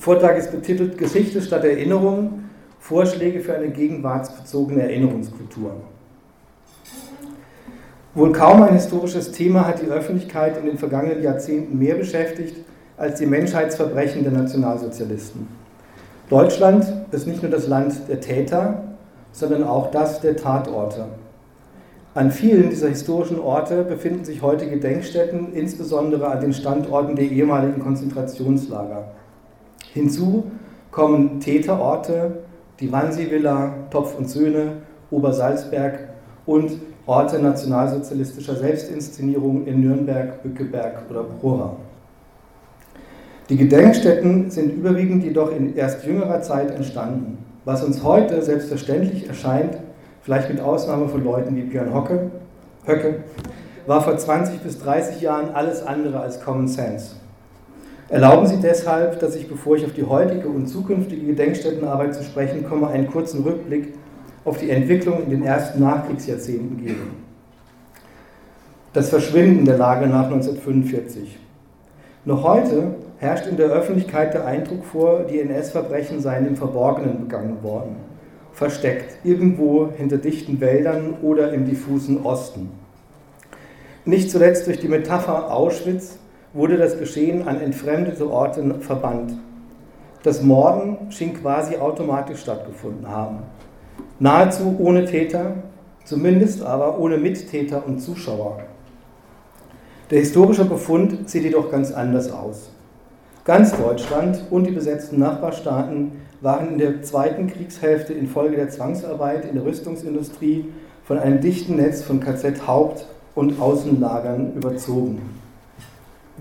Vortrag ist betitelt Geschichte statt Erinnerung, Vorschläge für eine gegenwartsbezogene Erinnerungskultur. Wohl kaum ein historisches Thema hat die Öffentlichkeit in den vergangenen Jahrzehnten mehr beschäftigt als die Menschheitsverbrechen der Nationalsozialisten. Deutschland ist nicht nur das Land der Täter, sondern auch das der Tatorte. An vielen dieser historischen Orte befinden sich heute Gedenkstätten, insbesondere an den Standorten der ehemaligen Konzentrationslager. Hinzu kommen Täterorte, die Wannsee-Villa, Topf und Söhne, Obersalzberg und Orte nationalsozialistischer Selbstinszenierung in Nürnberg, Bückeberg oder Prora. Die Gedenkstätten sind überwiegend jedoch in erst jüngerer Zeit entstanden. Was uns heute selbstverständlich erscheint, vielleicht mit Ausnahme von Leuten wie Björn Hocke, Höcke, war vor 20 bis 30 Jahren alles andere als Common Sense. Erlauben Sie deshalb, dass ich, bevor ich auf die heutige und zukünftige Gedenkstättenarbeit zu sprechen komme, einen kurzen Rückblick auf die Entwicklung in den ersten Nachkriegsjahrzehnten gebe. Das Verschwinden der Lage nach 1945. Noch heute herrscht in der Öffentlichkeit der Eindruck vor, die NS-Verbrechen seien im Verborgenen begangen worden versteckt, irgendwo hinter dichten Wäldern oder im diffusen Osten. Nicht zuletzt durch die Metapher Auschwitz wurde das Geschehen an entfremdete Orte verbannt. Das Morden schien quasi automatisch stattgefunden haben. Nahezu ohne Täter, zumindest aber ohne Mittäter und Zuschauer. Der historische Befund sieht jedoch ganz anders aus. Ganz Deutschland und die besetzten Nachbarstaaten waren in der zweiten Kriegshälfte infolge der Zwangsarbeit in der Rüstungsindustrie von einem dichten Netz von KZ-Haupt- und Außenlagern überzogen.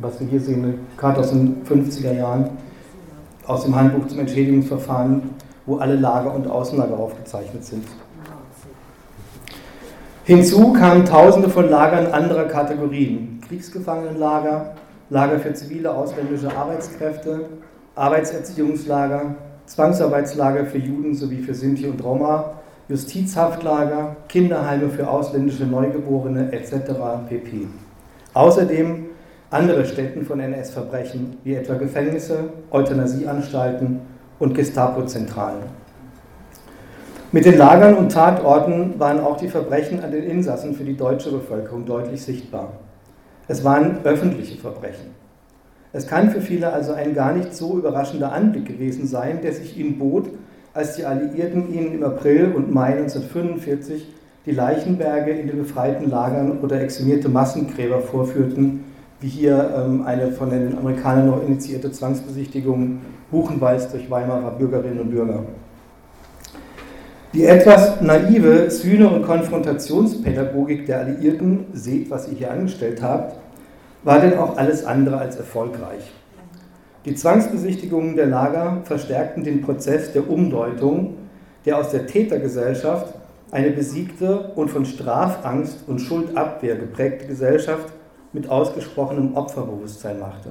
Was wir hier sehen, eine Karte aus den 50er Jahren, aus dem Handbuch zum Entschädigungsverfahren, wo alle Lager und Außenlager aufgezeichnet sind. Hinzu kamen Tausende von Lagern anderer Kategorien: Kriegsgefangenenlager, Lager für zivile ausländische Arbeitskräfte, Arbeitserziehungslager, Zwangsarbeitslager für Juden sowie für Sinti und Roma, Justizhaftlager, Kinderheime für ausländische Neugeborene etc. pp. Außerdem andere Stätten von NS-Verbrechen, wie etwa Gefängnisse, Euthanasieanstalten und Gestapo-Zentralen. Mit den Lagern und Tatorten waren auch die Verbrechen an den Insassen für die deutsche Bevölkerung deutlich sichtbar. Es waren öffentliche Verbrechen. Es kann für viele also ein gar nicht so überraschender Anblick gewesen sein, der sich ihnen bot, als die Alliierten ihnen im April und Mai 1945 die Leichenberge in den befreiten Lagern oder exhumierte Massengräber vorführten, wie hier ähm, eine von den Amerikanern noch initiierte Zwangsbesichtigung Buchenwalds durch Weimarer Bürgerinnen und Bürger. Die etwas naive Sühne- und Konfrontationspädagogik der Alliierten, seht, was ihr hier angestellt habt, war denn auch alles andere als erfolgreich. Die Zwangsbesichtigungen der Lager verstärkten den Prozess der Umdeutung, der aus der Tätergesellschaft eine besiegte und von Strafangst und Schuldabwehr geprägte Gesellschaft mit ausgesprochenem Opferbewusstsein machte.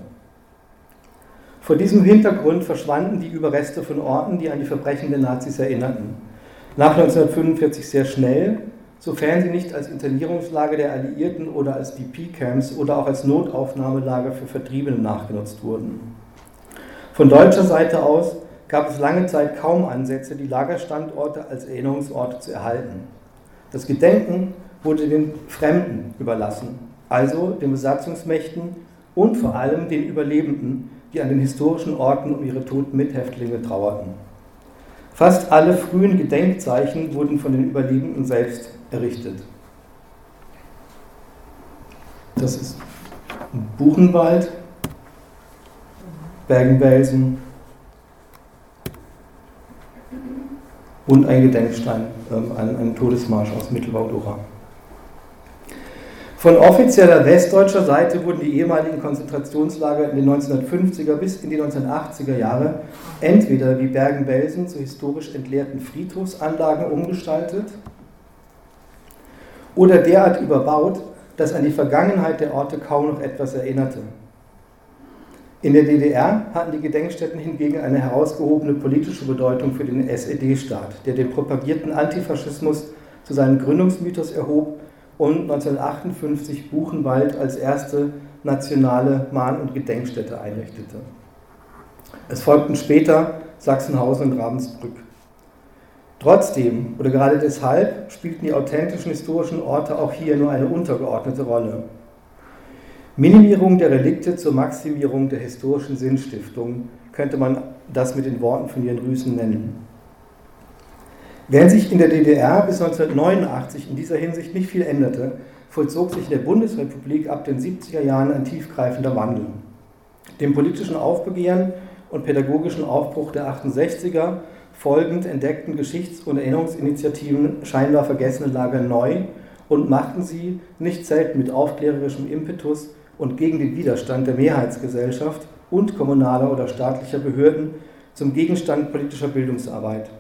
Vor diesem Hintergrund verschwanden die Überreste von Orten, die an die Verbrechen der Nazis erinnerten. Nach 1945 sehr schnell sofern sie nicht als Internierungslager der Alliierten oder als DP-Camps oder auch als Notaufnahmelager für Vertriebene nachgenutzt wurden. Von deutscher Seite aus gab es lange Zeit kaum Ansätze, die Lagerstandorte als Erinnerungsorte zu erhalten. Das Gedenken wurde den Fremden überlassen, also den Besatzungsmächten und vor allem den Überlebenden, die an den historischen Orten um ihre toten Mithäftlinge trauerten. Fast alle frühen Gedenkzeichen wurden von den Überlebenden selbst errichtet. Das ist Buchenwald, Bergen-Belsen und ein Gedenkstein, ähm, ein, ein Todesmarsch aus Mittelbau-Dora. Von offizieller westdeutscher Seite wurden die ehemaligen Konzentrationslager in den 1950er bis in die 1980er Jahre entweder wie Bergen-Belsen zu historisch entleerten Friedhofsanlagen umgestaltet oder derart überbaut, dass an die Vergangenheit der Orte kaum noch etwas erinnerte. In der DDR hatten die Gedenkstätten hingegen eine herausgehobene politische Bedeutung für den SED-Staat, der den propagierten Antifaschismus zu seinem Gründungsmythos erhob und 1958 Buchenwald als erste nationale Mahn- und Gedenkstätte einrichtete. Es folgten später Sachsenhausen und Ravensbrück. Trotzdem oder gerade deshalb spielten die authentischen historischen Orte auch hier nur eine untergeordnete Rolle. Minimierung der Relikte zur Maximierung der historischen Sinnstiftung könnte man das mit den Worten von Jan Rüßen nennen. Während sich in der DDR bis 1989 in dieser Hinsicht nicht viel änderte, vollzog sich in der Bundesrepublik ab den 70er Jahren ein tiefgreifender Wandel. Dem politischen Aufbegehren und pädagogischen Aufbruch der 68er folgend entdeckten Geschichts- und Erinnerungsinitiativen scheinbar vergessene Lager neu und machten sie, nicht selten mit aufklärerischem Impetus und gegen den Widerstand der Mehrheitsgesellschaft und kommunaler oder staatlicher Behörden, zum Gegenstand politischer Bildungsarbeit.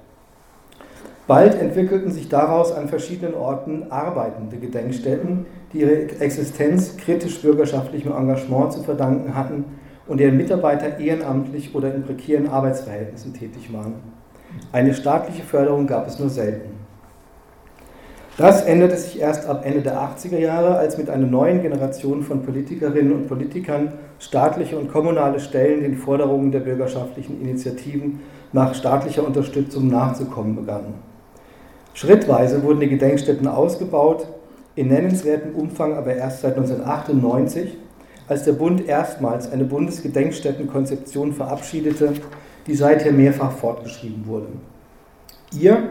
Bald entwickelten sich daraus an verschiedenen Orten arbeitende Gedenkstätten, die ihre Existenz kritisch bürgerschaftlichem Engagement zu verdanken hatten und deren Mitarbeiter ehrenamtlich oder in prekären Arbeitsverhältnissen tätig waren. Eine staatliche Förderung gab es nur selten. Das änderte sich erst ab Ende der 80er Jahre, als mit einer neuen Generation von Politikerinnen und Politikern staatliche und kommunale Stellen den Forderungen der bürgerschaftlichen Initiativen nach staatlicher Unterstützung nachzukommen begannen. Schrittweise wurden die Gedenkstätten ausgebaut, in nennenswertem Umfang aber erst seit 1998, als der Bund erstmals eine Bundesgedenkstättenkonzeption verabschiedete, die seither mehrfach fortgeschrieben wurde. Ihr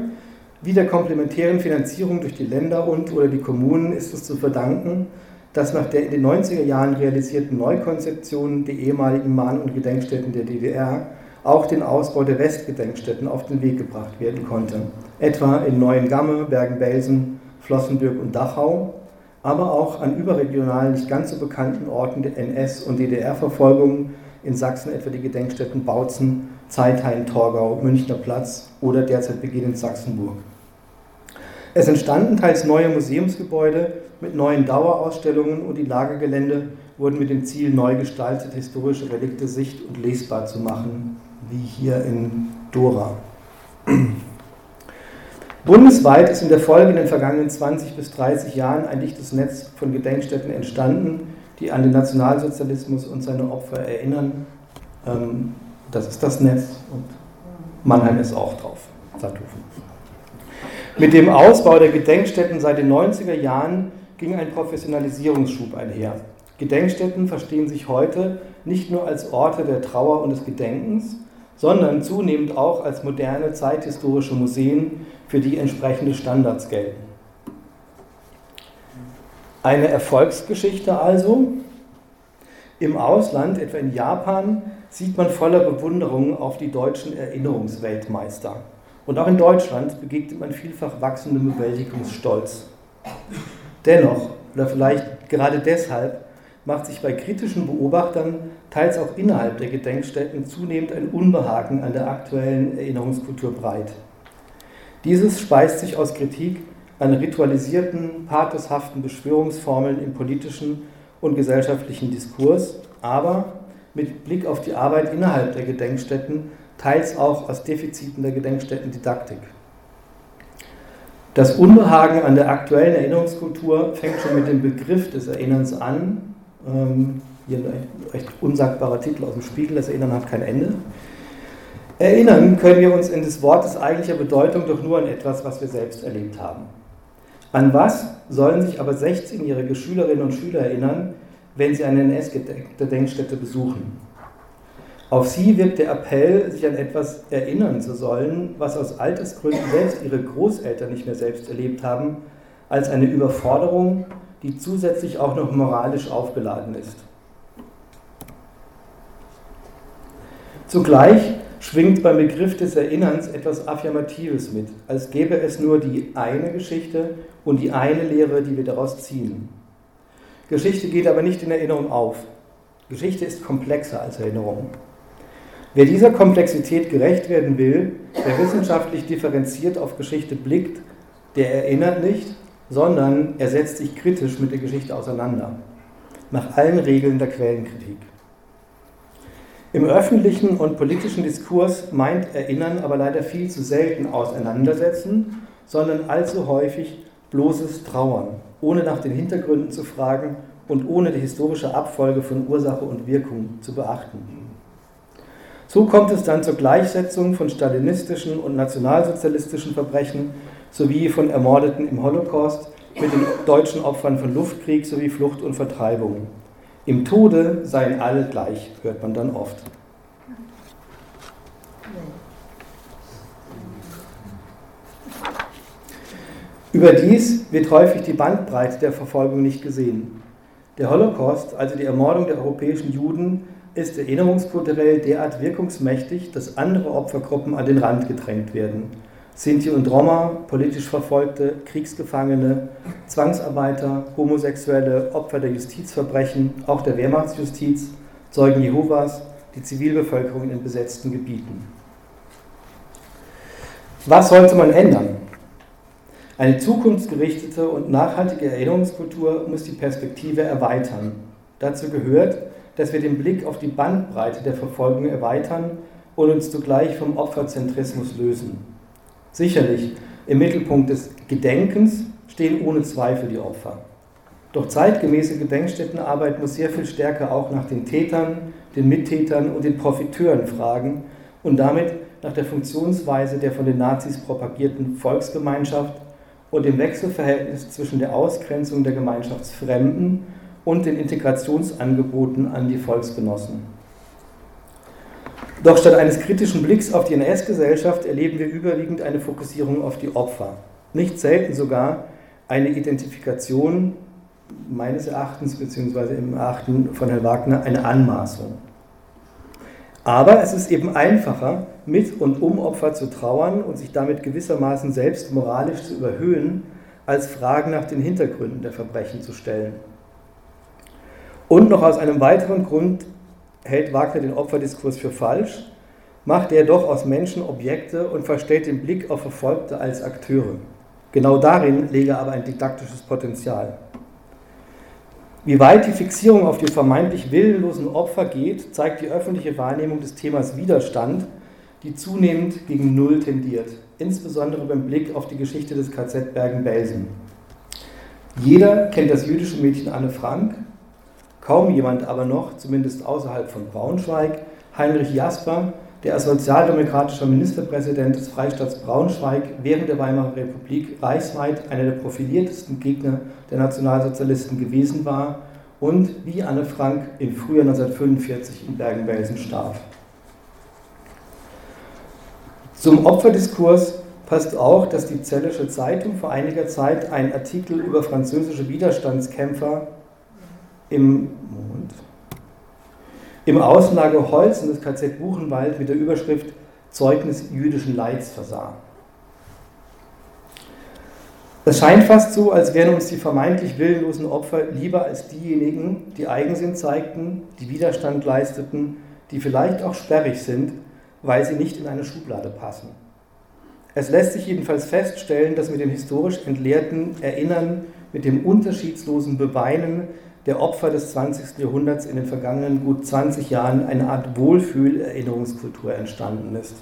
wie der komplementären Finanzierung durch die Länder und oder die Kommunen ist es zu verdanken, dass nach der in den 90er Jahren realisierten Neukonzeption der ehemaligen Mahn- und Gedenkstätten der DDR auch den Ausbau der Westgedenkstätten auf den Weg gebracht werden konnte, etwa in Neuengamme, Bergen-Belsen, Flossenbürg und Dachau, aber auch an überregionalen, nicht ganz so bekannten Orten der NS- und DDR-Verfolgung, in Sachsen etwa die Gedenkstätten Bautzen, Zeithain, Torgau, Münchner Platz oder derzeit beginnend Sachsenburg. Es entstanden teils neue Museumsgebäude mit neuen Dauerausstellungen und die Lagergelände wurden mit dem Ziel, neu gestaltete historische Relikte sicht- und lesbar zu machen, wie hier in Dora. Bundesweit ist in der Folge in den vergangenen 20 bis 30 Jahren ein dichtes Netz von Gedenkstätten entstanden, die an den Nationalsozialismus und seine Opfer erinnern. Ähm, das ist das Netz und Mannheim ist auch drauf, Sandhofen. Mit dem Ausbau der Gedenkstätten seit den 90er Jahren ging ein Professionalisierungsschub einher. Gedenkstätten verstehen sich heute nicht nur als Orte der Trauer und des Gedenkens, sondern zunehmend auch als moderne zeithistorische Museen, für die entsprechende Standards gelten. Eine Erfolgsgeschichte also. Im Ausland, etwa in Japan, sieht man voller Bewunderung auf die deutschen Erinnerungsweltmeister. Und auch in Deutschland begegnet man vielfach wachsendem Bewältigungsstolz. Dennoch, oder vielleicht gerade deshalb, macht sich bei kritischen Beobachtern, teils auch innerhalb der Gedenkstätten, zunehmend ein Unbehagen an der aktuellen Erinnerungskultur breit. Dieses speist sich aus Kritik an ritualisierten, patheshaften Beschwörungsformeln im politischen und gesellschaftlichen Diskurs, aber mit Blick auf die Arbeit innerhalb der Gedenkstätten, teils auch aus Defiziten der Gedenkstättendidaktik. Das Unbehagen an der aktuellen Erinnerungskultur fängt schon mit dem Begriff des Erinnerns an, ähm, hier ein recht unsagbarer Titel aus dem Spiegel, das Erinnern hat kein Ende. Erinnern können wir uns in des Wortes eigentlicher Bedeutung doch nur an etwas, was wir selbst erlebt haben. An was sollen sich aber 16-jährige Schülerinnen und Schüler erinnern, wenn sie eine NS-Gedenkstätte besuchen? Auf sie wirkt der Appell, sich an etwas erinnern zu sollen, was aus Altersgründen selbst ihre Großeltern nicht mehr selbst erlebt haben, als eine Überforderung die zusätzlich auch noch moralisch aufgeladen ist. Zugleich schwingt beim Begriff des Erinnerns etwas Affirmatives mit, als gäbe es nur die eine Geschichte und die eine Lehre, die wir daraus ziehen. Geschichte geht aber nicht in Erinnerung auf. Geschichte ist komplexer als Erinnerung. Wer dieser Komplexität gerecht werden will, der wissenschaftlich differenziert auf Geschichte blickt, der erinnert nicht, sondern er setzt sich kritisch mit der Geschichte auseinander, nach allen Regeln der Quellenkritik. Im öffentlichen und politischen Diskurs meint Erinnern aber leider viel zu selten Auseinandersetzen, sondern allzu häufig bloßes Trauern, ohne nach den Hintergründen zu fragen und ohne die historische Abfolge von Ursache und Wirkung zu beachten. So kommt es dann zur Gleichsetzung von stalinistischen und nationalsozialistischen Verbrechen sowie von Ermordeten im Holocaust mit den deutschen Opfern von Luftkrieg sowie Flucht und Vertreibung. Im Tode seien alle gleich, hört man dann oft. Überdies wird häufig die Bandbreite der Verfolgung nicht gesehen. Der Holocaust, also die Ermordung der europäischen Juden, ist erinnerungskulturell derart wirkungsmächtig, dass andere Opfergruppen an den Rand gedrängt werden. Sinti und Roma, politisch Verfolgte, Kriegsgefangene, Zwangsarbeiter, Homosexuelle, Opfer der Justizverbrechen, auch der Wehrmachtsjustiz, Zeugen Jehovas, die Zivilbevölkerung in besetzten Gebieten. Was sollte man ändern? Eine zukunftsgerichtete und nachhaltige Erinnerungskultur muss die Perspektive erweitern. Dazu gehört, dass wir den Blick auf die Bandbreite der Verfolgung erweitern und uns zugleich vom Opferzentrismus lösen. Sicherlich, im Mittelpunkt des Gedenkens stehen ohne Zweifel die Opfer. Doch zeitgemäße Gedenkstättenarbeit muss sehr viel stärker auch nach den Tätern, den Mittätern und den Profiteuren fragen und damit nach der Funktionsweise der von den Nazis propagierten Volksgemeinschaft und dem Wechselverhältnis zwischen der Ausgrenzung der Gemeinschaftsfremden und den Integrationsangeboten an die Volksgenossen. Doch statt eines kritischen Blicks auf die NS-Gesellschaft erleben wir überwiegend eine Fokussierung auf die Opfer. Nicht selten sogar eine Identifikation, meines Erachtens, beziehungsweise im Erachten von Herrn Wagner, eine Anmaßung. Aber es ist eben einfacher, mit und um Opfer zu trauern und sich damit gewissermaßen selbst moralisch zu überhöhen, als Fragen nach den Hintergründen der Verbrechen zu stellen. Und noch aus einem weiteren Grund hält Wagner den Opferdiskurs für falsch, macht er doch aus Menschen Objekte und verstellt den Blick auf Verfolgte als Akteure. Genau darin lege aber ein didaktisches Potenzial. Wie weit die Fixierung auf die vermeintlich willenlosen Opfer geht, zeigt die öffentliche Wahrnehmung des Themas Widerstand, die zunehmend gegen Null tendiert, insbesondere beim Blick auf die Geschichte des KZ Bergen-Belsen. Jeder kennt das jüdische Mädchen Anne Frank, kaum jemand aber noch, zumindest außerhalb von Braunschweig, Heinrich Jasper, der als sozialdemokratischer Ministerpräsident des Freistaats Braunschweig während der Weimarer Republik reichsweit einer der profiliertesten Gegner der Nationalsozialisten gewesen war und wie Anne Frank im Frühjahr 1945 in Bergen-Belsen starb. Zum Opferdiskurs passt auch, dass die Zellische Zeitung vor einiger Zeit einen Artikel über französische Widerstandskämpfer im, Moment, im Außenlager Holzen des KZ Buchenwald mit der Überschrift Zeugnis jüdischen Leids versah. Es scheint fast so, als wären uns die vermeintlich willenlosen Opfer lieber als diejenigen, die Eigensinn zeigten, die Widerstand leisteten, die vielleicht auch sperrig sind, weil sie nicht in eine Schublade passen. Es lässt sich jedenfalls feststellen, dass mit dem historisch entleerten Erinnern, mit dem unterschiedslosen Beweinen der Opfer des 20. Jahrhunderts in den vergangenen gut 20 Jahren eine Art Wohlfühl-Erinnerungskultur entstanden ist.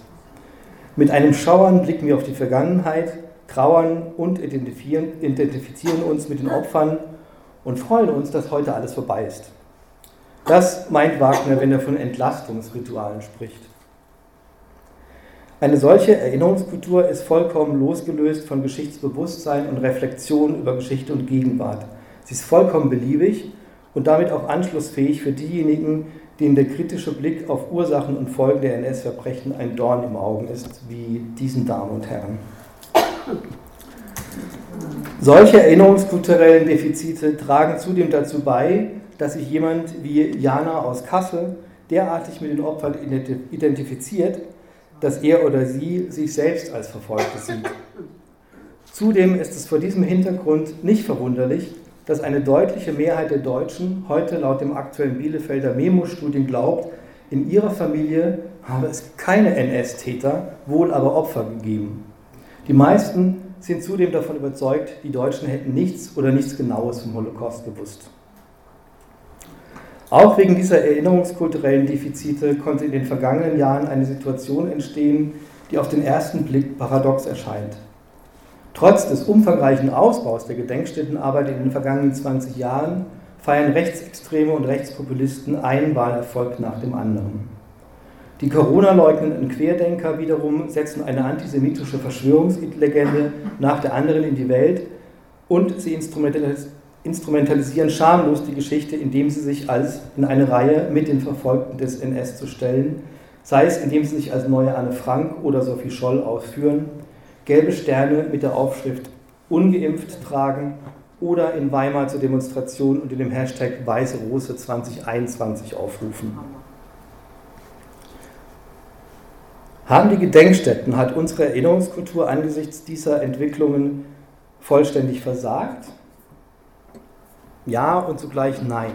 Mit einem Schauern blicken wir auf die Vergangenheit, trauern und identifizieren, identifizieren uns mit den Opfern und freuen uns, dass heute alles vorbei ist. Das meint Wagner, wenn er von Entlastungsritualen spricht. Eine solche Erinnerungskultur ist vollkommen losgelöst von Geschichtsbewusstsein und Reflexion über Geschichte und Gegenwart. Sie ist vollkommen beliebig und damit auch anschlussfähig für diejenigen, denen der kritische Blick auf Ursachen und Folgen der NS-Verbrechen ein Dorn im Auge ist, wie diesen Damen und Herren. Solche erinnerungskulturellen Defizite tragen zudem dazu bei, dass sich jemand wie Jana aus Kassel derartig mit den Opfern identifiziert, dass er oder sie sich selbst als Verfolgte sieht. Zudem ist es vor diesem Hintergrund nicht verwunderlich, dass eine deutliche Mehrheit der Deutschen heute laut dem aktuellen Bielefelder Memo-Studien glaubt, in ihrer Familie habe es keine NS-Täter, wohl aber Opfer gegeben. Die meisten sind zudem davon überzeugt, die Deutschen hätten nichts oder nichts Genaues vom Holocaust gewusst. Auch wegen dieser erinnerungskulturellen Defizite konnte in den vergangenen Jahren eine Situation entstehen, die auf den ersten Blick paradox erscheint. Trotz des umfangreichen Ausbaus der Gedenkstättenarbeit in den vergangenen 20 Jahren feiern Rechtsextreme und Rechtspopulisten einen Wahlerfolg nach dem anderen. Die Corona-leugnenden Querdenker wiederum setzen eine antisemitische Verschwörungslegende nach der anderen in die Welt und sie instrumentalisieren schamlos die Geschichte, indem sie sich als in eine Reihe mit den Verfolgten des NS zu stellen, sei es indem sie sich als neue Anne Frank oder Sophie Scholl ausführen, gelbe Sterne mit der Aufschrift ungeimpft tragen oder in Weimar zur Demonstration unter dem Hashtag Weiße Rose 2021 aufrufen. Haben die Gedenkstätten, hat unsere Erinnerungskultur angesichts dieser Entwicklungen vollständig versagt? Ja und zugleich nein.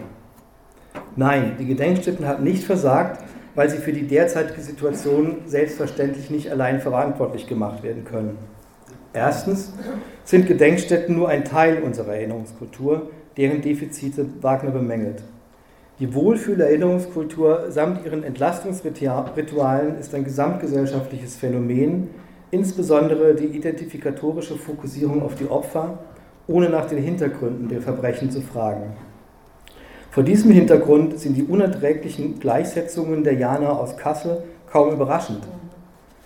Nein, die Gedenkstätten hat nicht versagt, weil sie für die derzeitige Situation selbstverständlich nicht allein verantwortlich gemacht werden können. Erstens sind Gedenkstätten nur ein Teil unserer Erinnerungskultur, deren Defizite Wagner bemängelt. Die Wohlfühlerinnerungskultur samt ihren Entlastungsritualen ist ein gesamtgesellschaftliches Phänomen, insbesondere die identifikatorische Fokussierung auf die Opfer, ohne nach den Hintergründen der Verbrechen zu fragen. Vor diesem Hintergrund sind die unerträglichen Gleichsetzungen der Jana aus Kassel kaum überraschend.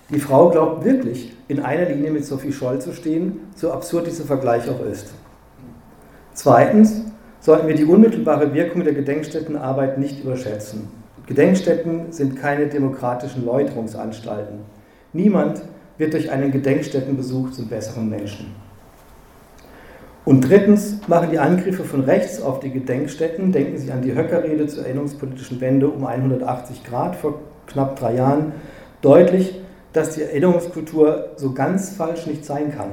Die Frau glaubt wirklich, in einer Linie mit Sophie Scholl zu stehen, so absurd dieser Vergleich auch ist. Zweitens sollten wir die unmittelbare Wirkung der Gedenkstättenarbeit nicht überschätzen. Gedenkstätten sind keine demokratischen Läuterungsanstalten. Niemand wird durch einen Gedenkstättenbesuch zum besseren Menschen. Und drittens machen die Angriffe von rechts auf die Gedenkstätten, denken Sie an die Höckerrede zur erinnerungspolitischen Wende um 180 Grad vor knapp drei Jahren, deutlich, dass die Erinnerungskultur so ganz falsch nicht sein kann.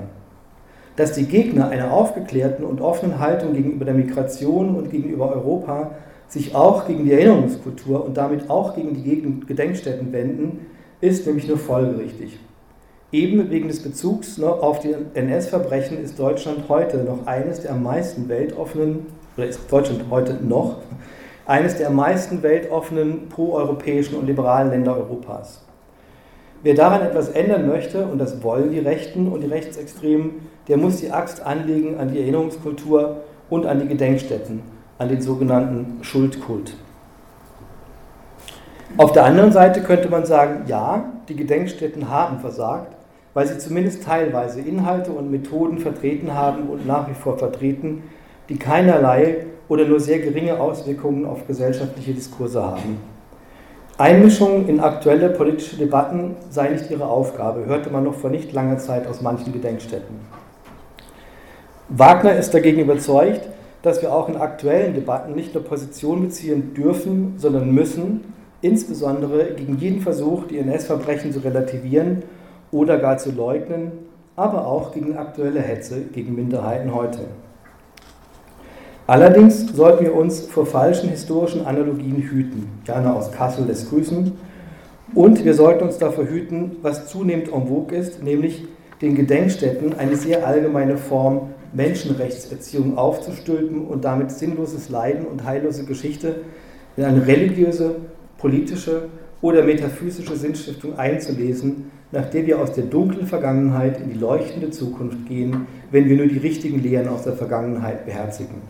Dass die Gegner einer aufgeklärten und offenen Haltung gegenüber der Migration und gegenüber Europa sich auch gegen die Erinnerungskultur und damit auch gegen die Gedenkstätten wenden, ist nämlich nur folgerichtig. Eben wegen des Bezugs auf die NS-Verbrechen ist Deutschland heute noch eines der am meisten weltoffenen, oder ist Deutschland heute noch eines der am meisten weltoffenen proeuropäischen und liberalen Länder Europas. Wer daran etwas ändern möchte, und das wollen die Rechten und die Rechtsextremen, der muss die Axt anlegen an die Erinnerungskultur und an die Gedenkstätten, an den sogenannten Schuldkult. Auf der anderen Seite könnte man sagen, ja, die Gedenkstätten haben versagt, weil sie zumindest teilweise Inhalte und Methoden vertreten haben und nach wie vor vertreten, die keinerlei oder nur sehr geringe Auswirkungen auf gesellschaftliche Diskurse haben. Einmischung in aktuelle politische Debatten sei nicht ihre Aufgabe, hörte man noch vor nicht langer Zeit aus manchen Gedenkstätten. Wagner ist dagegen überzeugt, dass wir auch in aktuellen Debatten nicht nur Position beziehen dürfen, sondern müssen, insbesondere gegen jeden Versuch, die NS-Verbrechen zu relativieren oder gar zu leugnen, aber auch gegen aktuelle Hetze gegen Minderheiten heute. Allerdings sollten wir uns vor falschen historischen Analogien hüten. Jana aus Kassel lässt grüßen. Und wir sollten uns davor hüten, was zunehmend en vogue ist, nämlich den Gedenkstätten eine sehr allgemeine Form Menschenrechtserziehung aufzustülpen und damit sinnloses Leiden und heillose Geschichte in eine religiöse, politische oder metaphysische Sinnstiftung einzulesen, nach der wir aus der dunklen Vergangenheit in die leuchtende Zukunft gehen, wenn wir nur die richtigen Lehren aus der Vergangenheit beherzigen.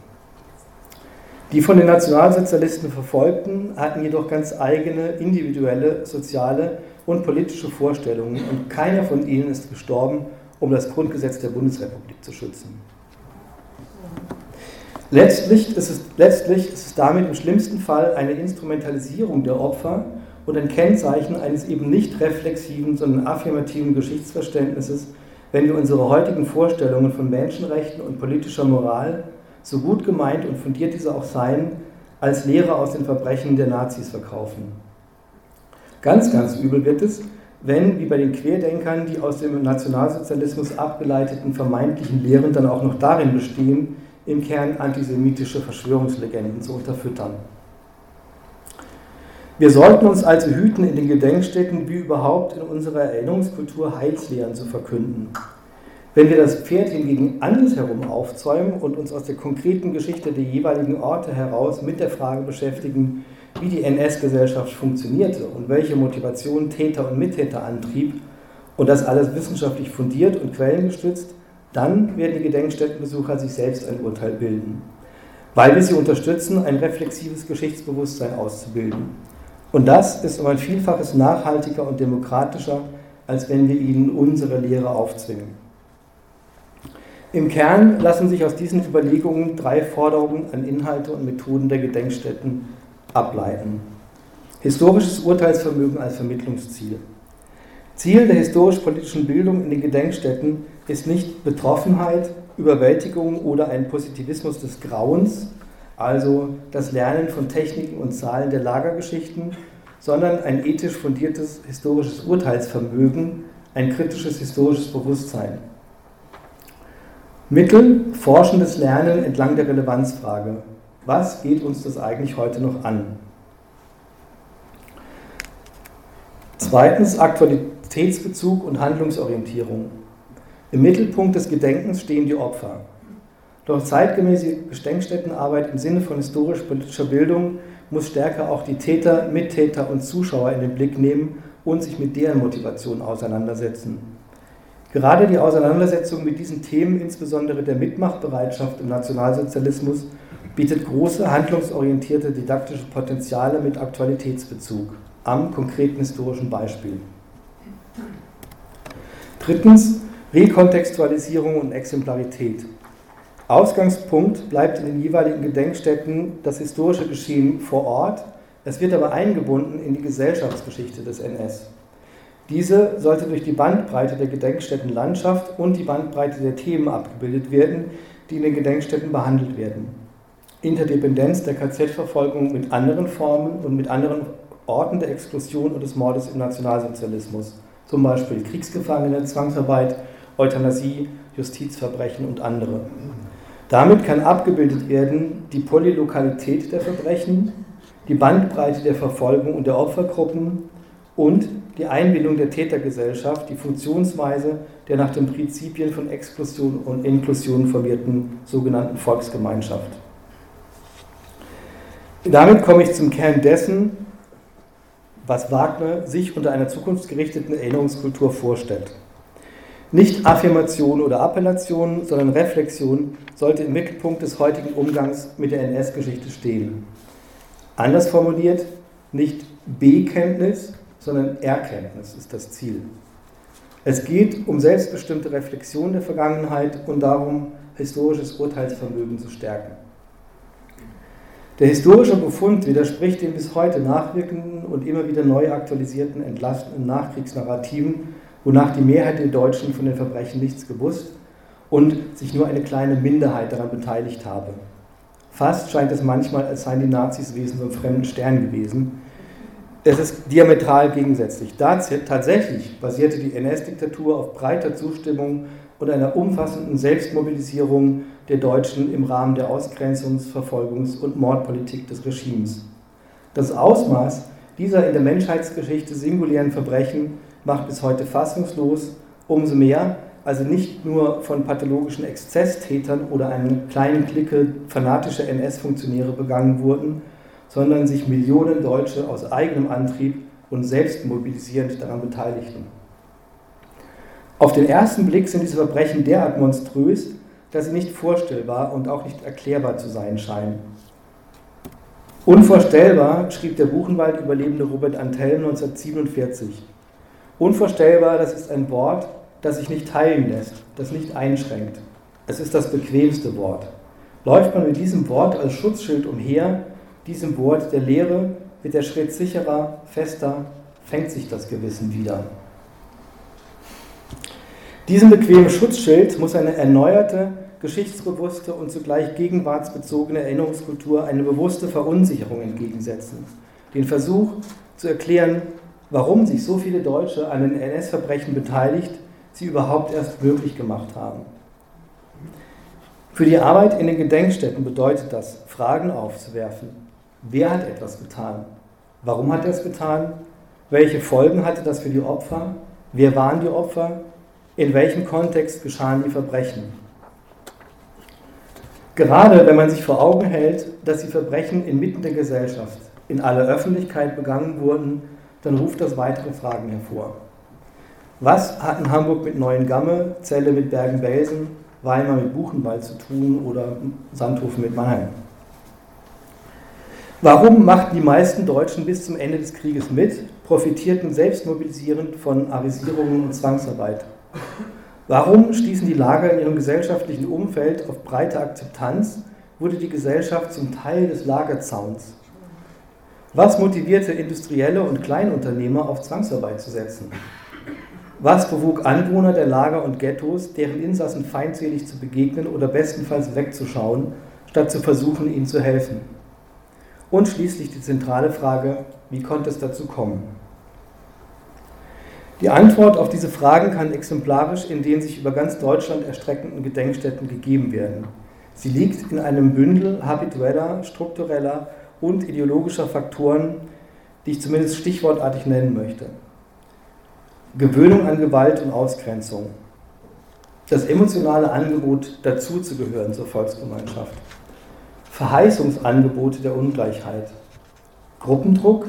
Die von den Nationalsozialisten Verfolgten hatten jedoch ganz eigene individuelle, soziale und politische Vorstellungen und keiner von ihnen ist gestorben, um das Grundgesetz der Bundesrepublik zu schützen. Letztlich ist, es, letztlich ist es damit im schlimmsten Fall eine Instrumentalisierung der Opfer und ein Kennzeichen eines eben nicht reflexiven, sondern affirmativen Geschichtsverständnisses, wenn wir unsere heutigen Vorstellungen von Menschenrechten und politischer Moral so gut gemeint und fundiert diese auch seien, als Lehre aus den Verbrechen der Nazis verkaufen. Ganz, ganz übel wird es, wenn, wie bei den Querdenkern, die aus dem Nationalsozialismus abgeleiteten vermeintlichen Lehren dann auch noch darin bestehen, im Kern antisemitische Verschwörungslegenden zu unterfüttern. Wir sollten uns also hüten, in den Gedenkstätten wie überhaupt in unserer Erinnerungskultur Heilslehren zu verkünden. Wenn wir das Pferd hingegen andersherum aufzäumen und uns aus der konkreten Geschichte der jeweiligen Orte heraus mit der Frage beschäftigen, wie die NS-Gesellschaft funktionierte und welche Motivation Täter und Mittäter antrieb, und das alles wissenschaftlich fundiert und quellengestützt, dann werden die Gedenkstättenbesucher sich selbst ein Urteil bilden, weil wir sie unterstützen, ein reflexives Geschichtsbewusstsein auszubilden. Und das ist um ein Vielfaches nachhaltiger und demokratischer, als wenn wir ihnen unsere Lehre aufzwingen. Im Kern lassen sich aus diesen Überlegungen drei Forderungen an Inhalte und Methoden der Gedenkstätten ableiten. Historisches Urteilsvermögen als Vermittlungsziel. Ziel der historisch-politischen Bildung in den Gedenkstätten ist nicht Betroffenheit, Überwältigung oder ein Positivismus des Grauens, also das Lernen von Techniken und Zahlen der Lagergeschichten, sondern ein ethisch fundiertes historisches Urteilsvermögen, ein kritisches historisches Bewusstsein. Mittel, forschendes Lernen entlang der Relevanzfrage. Was geht uns das eigentlich heute noch an? Zweitens Aktualitätsbezug und Handlungsorientierung. Im Mittelpunkt des Gedenkens stehen die Opfer. Doch zeitgemäße Gedenkstättenarbeit im Sinne von historisch-politischer Bildung muss stärker auch die Täter, Mittäter und Zuschauer in den Blick nehmen und sich mit deren Motivation auseinandersetzen. Gerade die Auseinandersetzung mit diesen Themen, insbesondere der Mitmachbereitschaft im Nationalsozialismus, bietet große handlungsorientierte didaktische Potenziale mit Aktualitätsbezug am konkreten historischen Beispiel. Drittens Rekontextualisierung und Exemplarität. Ausgangspunkt bleibt in den jeweiligen Gedenkstätten das historische Geschehen vor Ort, es wird aber eingebunden in die Gesellschaftsgeschichte des NS. Diese sollte durch die Bandbreite der Gedenkstättenlandschaft und die Bandbreite der Themen abgebildet werden, die in den Gedenkstätten behandelt werden. Interdependenz der KZ-Verfolgung mit anderen Formen und mit anderen Orten der Exklusion und des Mordes im Nationalsozialismus, zum Beispiel Kriegsgefangene, Zwangsarbeit, Euthanasie, Justizverbrechen und andere. Damit kann abgebildet werden die Polylokalität der Verbrechen, die Bandbreite der Verfolgung und der Opfergruppen und die Einbindung der Tätergesellschaft, die Funktionsweise der nach den Prinzipien von Exklusion und Inklusion formierten sogenannten Volksgemeinschaft. Damit komme ich zum Kern dessen, was Wagner sich unter einer zukunftsgerichteten Erinnerungskultur vorstellt. Nicht Affirmation oder Appellation, sondern Reflexion sollte im Mittelpunkt des heutigen Umgangs mit der NS-Geschichte stehen. Anders formuliert, nicht B-Kenntnis, sondern Erkenntnis ist das Ziel. Es geht um selbstbestimmte Reflexion der Vergangenheit und darum, historisches Urteilsvermögen zu stärken. Der historische Befund widerspricht den bis heute nachwirkenden und immer wieder neu aktualisierten entlastenden Nachkriegsnarrativen wonach die Mehrheit der Deutschen von den Verbrechen nichts gewusst und sich nur eine kleine Minderheit daran beteiligt habe. Fast scheint es manchmal, als seien die Nazis Wesen vom fremden Stern gewesen. Es ist diametral gegensätzlich. Tatsächlich basierte die NS-Diktatur auf breiter Zustimmung und einer umfassenden Selbstmobilisierung der Deutschen im Rahmen der Ausgrenzungs-, Verfolgungs- und Mordpolitik des Regimes. Das Ausmaß dieser in der Menschheitsgeschichte singulären Verbrechen macht bis heute fassungslos, umso mehr, also nicht nur von pathologischen Exzesstätern oder einer kleinen Clique fanatischer NS-Funktionäre begangen wurden, sondern sich Millionen Deutsche aus eigenem Antrieb und selbst mobilisierend daran beteiligten. Auf den ersten Blick sind diese Verbrechen derart monströs, dass sie nicht vorstellbar und auch nicht erklärbar zu sein scheinen. Unvorstellbar schrieb der Buchenwald-Überlebende Robert Antelm 1947. Unvorstellbar, das ist ein Wort, das sich nicht teilen lässt, das nicht einschränkt. Es ist das bequemste Wort. Läuft man mit diesem Wort als Schutzschild umher, diesem Wort der Lehre, wird der Schritt sicherer, fester, fängt sich das Gewissen wieder. Diesem bequemen Schutzschild muss eine erneuerte, geschichtsbewusste und zugleich gegenwartsbezogene Erinnerungskultur eine bewusste Verunsicherung entgegensetzen. Den Versuch zu erklären, warum sich so viele Deutsche an den NS-Verbrechen beteiligt, sie überhaupt erst möglich gemacht haben. Für die Arbeit in den Gedenkstätten bedeutet das, Fragen aufzuwerfen. Wer hat etwas getan? Warum hat er es getan? Welche Folgen hatte das für die Opfer? Wer waren die Opfer? In welchem Kontext geschahen die Verbrechen? Gerade wenn man sich vor Augen hält, dass die Verbrechen inmitten der Gesellschaft, in aller Öffentlichkeit begangen wurden, dann ruft das weitere Fragen hervor. Was hat in Hamburg mit Neuengamme, Celle mit Bergen-Belsen, Weimar mit Buchenwald zu tun oder Sandhofen mit Mannheim? Warum machten die meisten Deutschen bis zum Ende des Krieges mit, profitierten selbstmobilisierend von Arisierungen und Zwangsarbeit? Warum stießen die Lager in ihrem gesellschaftlichen Umfeld auf breite Akzeptanz, wurde die Gesellschaft zum Teil des Lagerzauns? Was motivierte Industrielle und Kleinunternehmer auf Zwangsarbeit zu setzen? Was bewog Anwohner der Lager und Ghettos, deren Insassen feindselig zu begegnen oder bestenfalls wegzuschauen, statt zu versuchen, ihnen zu helfen? Und schließlich die zentrale Frage, wie konnte es dazu kommen? Die Antwort auf diese Fragen kann exemplarisch in den sich über ganz Deutschland erstreckenden Gedenkstätten gegeben werden. Sie liegt in einem Bündel habitueller, struktureller und ideologischer Faktoren, die ich zumindest stichwortartig nennen möchte. Gewöhnung an Gewalt und Ausgrenzung. Das emotionale Angebot, dazuzugehören zur Volksgemeinschaft. Verheißungsangebote der Ungleichheit, Gruppendruck,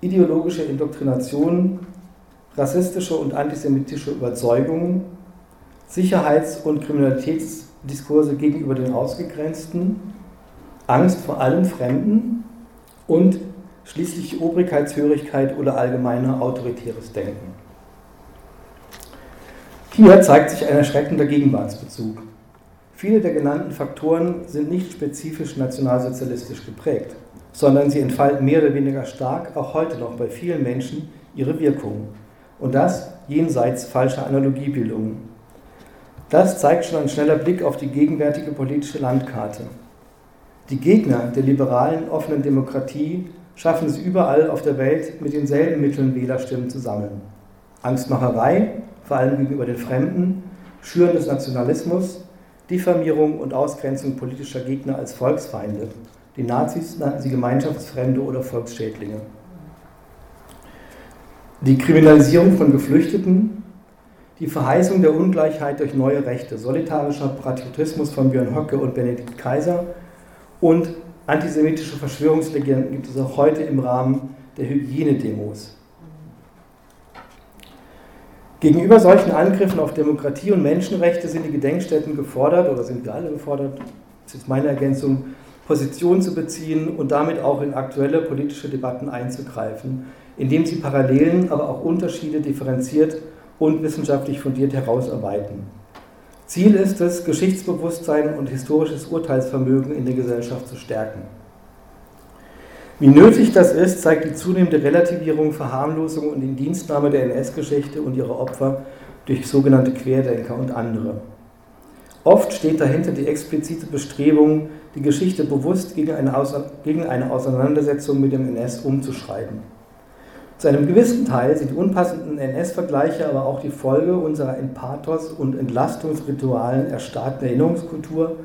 ideologische Indoktrination, rassistische und antisemitische Überzeugungen, Sicherheits- und Kriminalitätsdiskurse gegenüber den Ausgegrenzten, Angst vor allem Fremden und schließlich Obrigkeitshörigkeit oder allgemeine autoritäres Denken. Hier zeigt sich ein erschreckender Gegenwartsbezug. Viele der genannten Faktoren sind nicht spezifisch nationalsozialistisch geprägt, sondern sie entfalten mehr oder weniger stark auch heute noch bei vielen Menschen ihre Wirkung. Und das jenseits falscher Analogiebildungen. Das zeigt schon ein schneller Blick auf die gegenwärtige politische Landkarte. Die Gegner der liberalen, offenen Demokratie schaffen es überall auf der Welt, mit denselben Mitteln Wählerstimmen zu sammeln. Angstmacherei, vor allem gegenüber den Fremden, Schüren des Nationalismus, Diffamierung und Ausgrenzung politischer Gegner als Volksfeinde. Die Nazis nannten sie Gemeinschaftsfremde oder Volksschädlinge. Die Kriminalisierung von Geflüchteten, die Verheißung der Ungleichheit durch neue Rechte, solitarischer Patriotismus von Björn Höcke und Benedikt Kaiser und antisemitische Verschwörungslegenden gibt es auch heute im Rahmen der Hygienedemos. Gegenüber solchen Angriffen auf Demokratie und Menschenrechte sind die Gedenkstätten gefordert, oder sind wir alle gefordert, das ist meine Ergänzung, Position zu beziehen und damit auch in aktuelle politische Debatten einzugreifen, indem sie Parallelen, aber auch Unterschiede differenziert und wissenschaftlich fundiert herausarbeiten. Ziel ist es, Geschichtsbewusstsein und historisches Urteilsvermögen in der Gesellschaft zu stärken. Wie nötig das ist, zeigt die zunehmende Relativierung, Verharmlosung und Indienstnahme der NS-Geschichte und ihrer Opfer durch sogenannte Querdenker und andere. Oft steht dahinter die explizite Bestrebung, die Geschichte bewusst gegen eine, gegen eine Auseinandersetzung mit dem NS umzuschreiben. Zu einem gewissen Teil sind die unpassenden NS-Vergleiche aber auch die Folge unserer in Pathos und Entlastungsritualen erstarrten Erinnerungskultur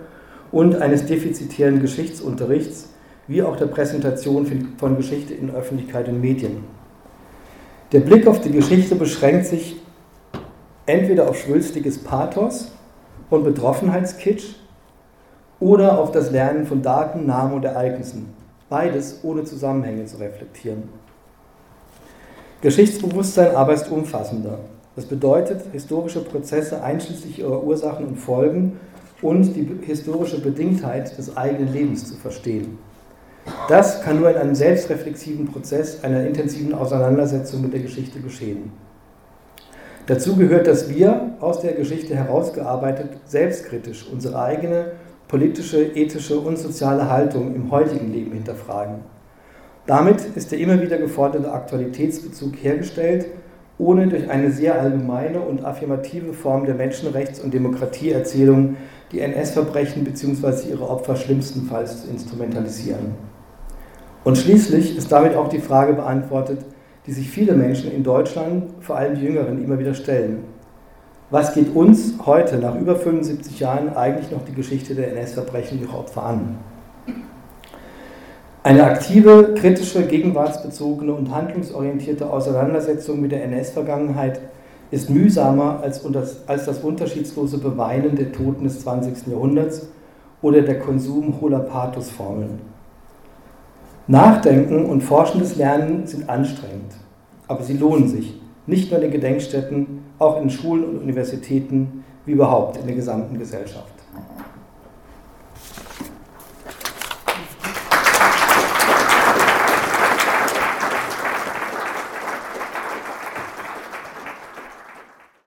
und eines defizitären Geschichtsunterrichts, wie auch der Präsentation von Geschichte in Öffentlichkeit und Medien. Der Blick auf die Geschichte beschränkt sich entweder auf schwülstiges Pathos und Betroffenheitskitsch oder auf das Lernen von Daten, Namen und Ereignissen, beides ohne Zusammenhänge zu reflektieren. Geschichtsbewusstsein aber ist umfassender. Das bedeutet, historische Prozesse einschließlich ihrer Ursachen und Folgen und die historische Bedingtheit des eigenen Lebens zu verstehen. Das kann nur in einem selbstreflexiven Prozess einer intensiven Auseinandersetzung mit der Geschichte geschehen. Dazu gehört, dass wir aus der Geschichte herausgearbeitet selbstkritisch unsere eigene politische, ethische und soziale Haltung im heutigen Leben hinterfragen. Damit ist der immer wieder geforderte Aktualitätsbezug hergestellt, ohne durch eine sehr allgemeine und affirmative Form der Menschenrechts- und Demokratieerzählung die NS-Verbrechen bzw. ihre Opfer schlimmstenfalls zu instrumentalisieren. Und schließlich ist damit auch die Frage beantwortet, die sich viele Menschen in Deutschland, vor allem die Jüngeren, immer wieder stellen. Was geht uns heute, nach über 75 Jahren, eigentlich noch die Geschichte der NS-Verbrechen und ihrer Opfer an? Eine aktive, kritische, gegenwartsbezogene und handlungsorientierte Auseinandersetzung mit der NS-Vergangenheit ist mühsamer als, das unterschiedslose Beweinen der Toten des 20. Jahrhunderts oder der Konsum hohler Pathosformeln. Nachdenken und forschendes Lernen sind anstrengend, aber sie lohnen sich, nicht nur in den Gedenkstätten, auch in Schulen und Universitäten, wie überhaupt in der gesamten Gesellschaft.